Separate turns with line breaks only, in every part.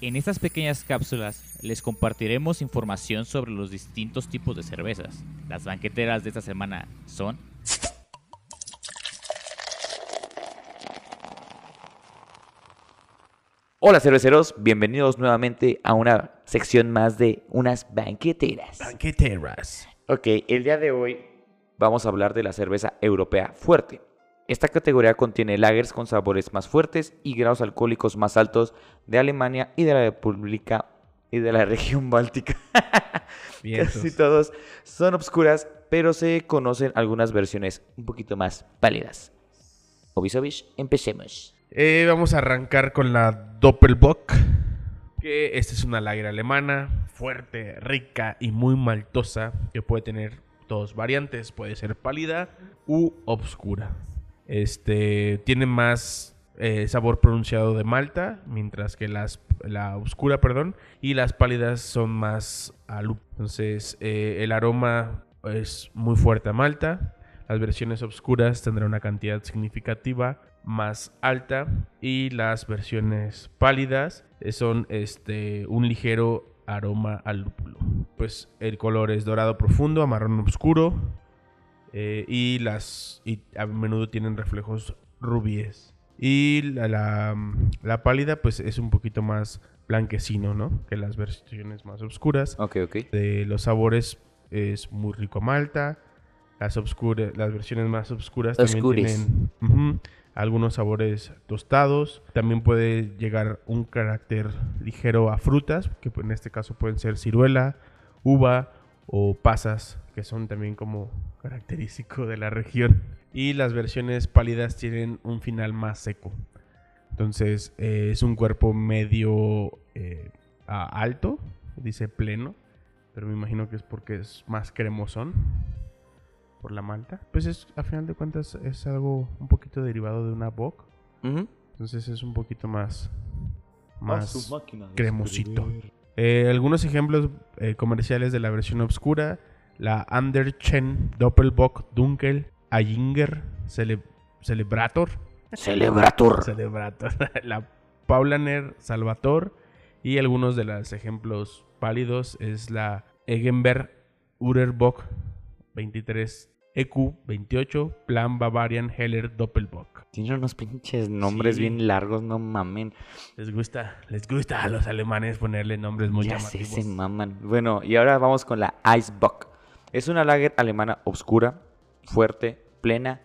En estas pequeñas cápsulas les compartiremos información sobre los distintos tipos de cervezas. Las banqueteras de esta semana son...
Hola cerveceros, bienvenidos nuevamente a una sección más de unas banqueteras.
Banqueteras.
Ok, el día de hoy vamos a hablar de la cerveza europea fuerte. Esta categoría contiene lagers con sabores más fuertes y grados alcohólicos más altos de Alemania y de la República y de la región báltica. Casi todos son obscuras, pero se conocen algunas versiones un poquito más pálidas. Obisovich, empecemos.
Eh, vamos a arrancar con la Doppelbock. Que esta es una lager alemana, fuerte, rica y muy maltosa. Que puede tener dos variantes. Puede ser pálida u obscura. Este tiene más eh, sabor pronunciado de malta, mientras que las, la oscura, perdón, y las pálidas son más a lúpulo. Entonces, eh, el aroma es muy fuerte a malta. Las versiones oscuras tendrán una cantidad significativa más alta y las versiones pálidas eh, son este un ligero aroma al lúpulo. Pues el color es dorado profundo a marrón oscuro eh, y las y a menudo tienen reflejos rubíes. Y la, la, la pálida pues es un poquito más blanquecino, ¿no? Que las versiones más oscuras.
Ok, ok.
De los sabores es muy rico malta. Las, las versiones más oscuras también tienen algunos sabores tostados. También puede llegar un carácter ligero a frutas, que en este caso pueden ser ciruela, uva o pasas, que son también como característico de la región. Y las versiones pálidas tienen un final más seco. Entonces eh, es un cuerpo medio eh, a- alto, dice pleno, pero me imagino que es porque es más cremosón por la malta. Pues es, a final de cuentas es algo un poquito derivado de una bock, entonces es un poquito más más cremosito. Eh, algunos ejemplos eh, comerciales de la versión obscura: la Anderchen Doppelbock Dunkel Ayinger Cele- Celebrator,
Celebrator.
Celebrator, la Paulaner Salvator y algunos de los ejemplos pálidos es la Egenberg Urerbock 23 EQ 28 Plan Bavarian Heller Doppelbock.
Tiene unos pinches nombres
Sí.
bien largos, no mamen.
Les gusta, les gusta a los alemanes ponerle nombres muy
ya
llamativos.
se maman. Bueno, y ahora vamos con la Eisbock. Es una lager alemana oscura, fuerte, plena,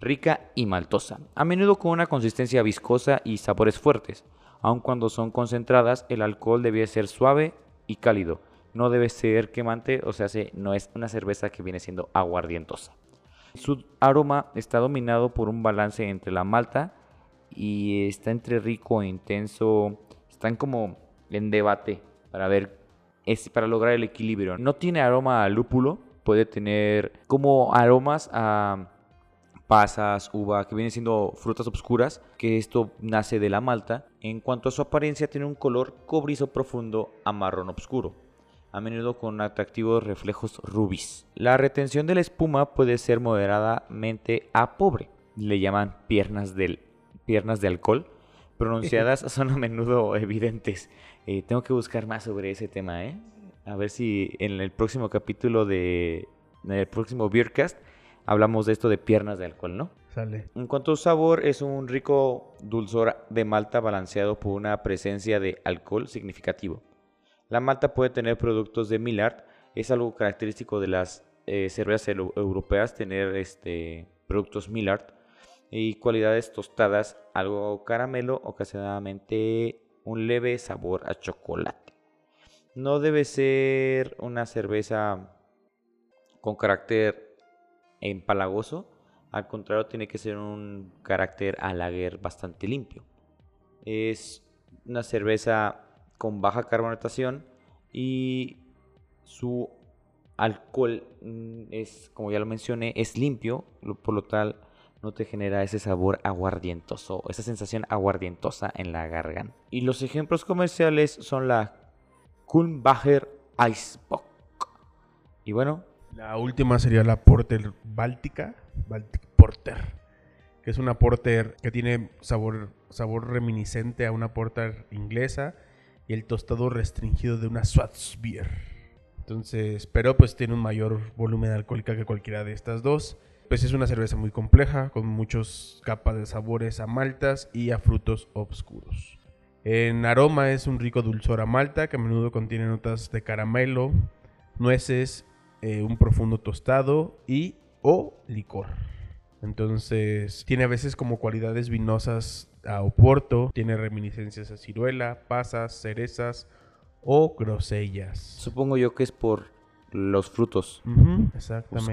rica y maltosa. A menudo con una consistencia viscosa y sabores fuertes. Aun cuando son concentradas, el alcohol debe ser suave y cálido. No debe ser quemante, o sea, se- no es una cerveza que viene siendo aguardientosa. Su aroma está dominado por un balance entre la malta y está entre rico e intenso. Están como en debate para ver, es para lograr el equilibrio. No tiene aroma a lúpulo, puede tener como aromas a pasas, uva, que vienen siendo frutas oscuras, que esto nace de la malta. En cuanto a su apariencia, tiene un color cobrizo profundo a marrón oscuro a menudo con atractivos reflejos rubis. La retención de la espuma puede ser moderadamente a pobre. Le llaman piernas, del, piernas de alcohol. Pronunciadas son a menudo evidentes. Eh, tengo que buscar más sobre ese tema, ¿eh? A ver si en el próximo capítulo de... En el próximo Beercast hablamos de esto de piernas de alcohol, ¿no?
Sale.
En cuanto a sabor, es un rico dulzor de malta balanceado por una presencia de alcohol significativo. La malta puede tener productos de Millard, es algo característico de las eh, cervezas eu- europeas tener este, productos Millard y cualidades tostadas, algo caramelo, ocasionalmente un leve sabor a chocolate. No debe ser una cerveza con carácter empalagoso, al contrario tiene que ser un carácter a lager bastante limpio. Es una cerveza con baja carbonatación y su alcohol mm, es, como ya lo mencioné, es limpio, por lo tal no te genera ese sabor aguardientoso, esa sensación aguardientosa en la garganta. Y los ejemplos comerciales son la Kulmbacher Eisbock. Y bueno,
La última sería la Porter Báltica, Baltic Porter, que es una Porter que tiene sabor, sabor reminiscente a una Porter inglesa y el tostado restringido de una Schwarzbier. Entonces, pero pues tiene un mayor volumen alcohólica que cualquiera de estas dos. Pues es una cerveza muy compleja, con muchas capas de sabores a maltas y a frutos oscuros. En aroma es un rico dulzor a malta que a menudo contiene notas de caramelo, nueces, eh, un profundo tostado y o licor. Entonces tiene a veces como cualidades vinosas a oporto, tiene reminiscencias a ciruela, pasas, cerezas o grosellas.
Supongo yo que es por los frutos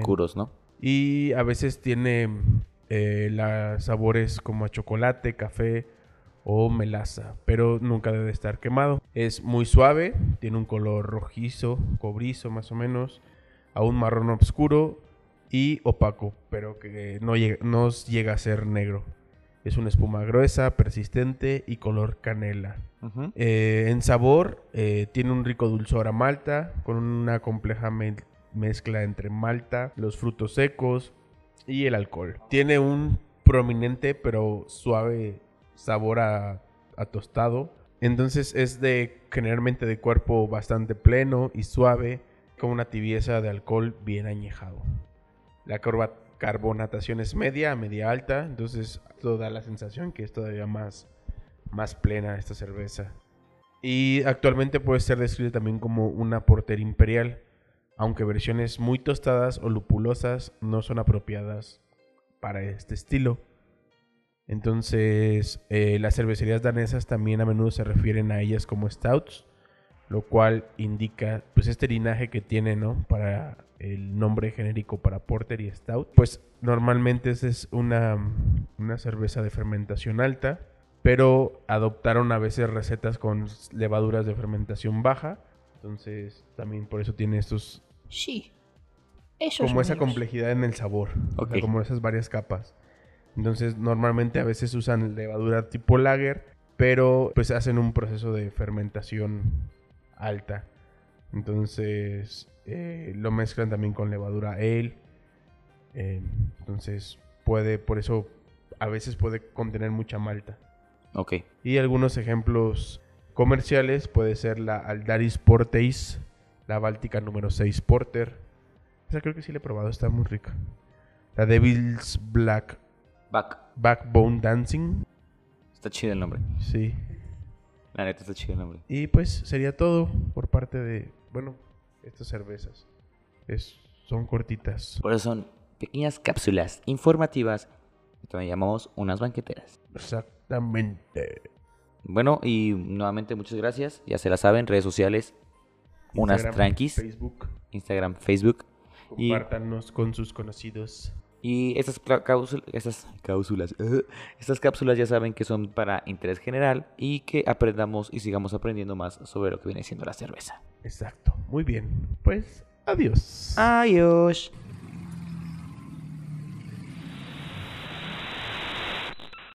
oscuros, ¿no?
Y a veces tiene eh, la- sabores como a chocolate, café o melaza, pero nunca debe estar quemado. Es muy suave, tiene un color rojizo, cobrizo más o menos, a un marrón oscuro y opaco, pero que no llega, no llega a ser negro. Es una espuma gruesa, persistente y color canela. Eh, en sabor, eh, tiene un rico dulzor a malta, con una compleja me- mezcla entre malta, los frutos secos y el alcohol. Tiene un prominente pero suave sabor a, a tostado. Entonces es de generalmente de cuerpo bastante pleno y suave, con una tibieza de alcohol bien añejado. La corba- carbonatación es media a media alta, entonces esto da la sensación que es todavía más, más plena esta cerveza. Y actualmente puede ser descrita también como una porter imperial, aunque versiones muy tostadas o lupulosas no son apropiadas para este estilo. Entonces, eh, las cervecerías danesas también a menudo se refieren a ellas como stouts, lo cual indica pues este linaje que tiene, ¿no? Para el nombre genérico para porter y stout. Pues normalmente esa es una, una cerveza de fermentación alta, pero adoptaron a veces recetas con levaduras de fermentación baja. Entonces, también por eso tiene estos
Sí. Eso
como
es
esa complejidad en el sabor, o sea,
Ok.
como esas varias capas. Entonces, normalmente a veces usan levadura tipo lager, pero pues hacen un proceso de fermentación alta. Entonces, eh, lo mezclan también con levadura ale. Eh, entonces, puede, por eso a veces puede contener mucha malta.
Ok.
Y algunos ejemplos comerciales puede ser la Aldaris Porteis, la Báltica número 6 Porter. Esa creo que sí la he probado, está muy rica. La Devil's Black
Back.
Backbone Dancing,
Está chido el nombre.
sí.
La neta está chido el nombre.
Y pues sería todo por parte de, bueno, estas cervezas. Es, son cortitas.
Por eso son pequeñas cápsulas informativas que también llamamos unas banqueteras.
Exactamente.
Bueno, y nuevamente muchas gracias. Ya se la saben, redes sociales, unas tranquis,
Facebook.
Instagram, Facebook. Y-
Compártanos con sus conocidos.
Y estas cápsulas, estas cápsulas ya saben que son para interés general y que aprendamos y sigamos aprendiendo más sobre lo que viene siendo la cerveza.
Exacto. Muy bien. Pues, adiós.
Adiós.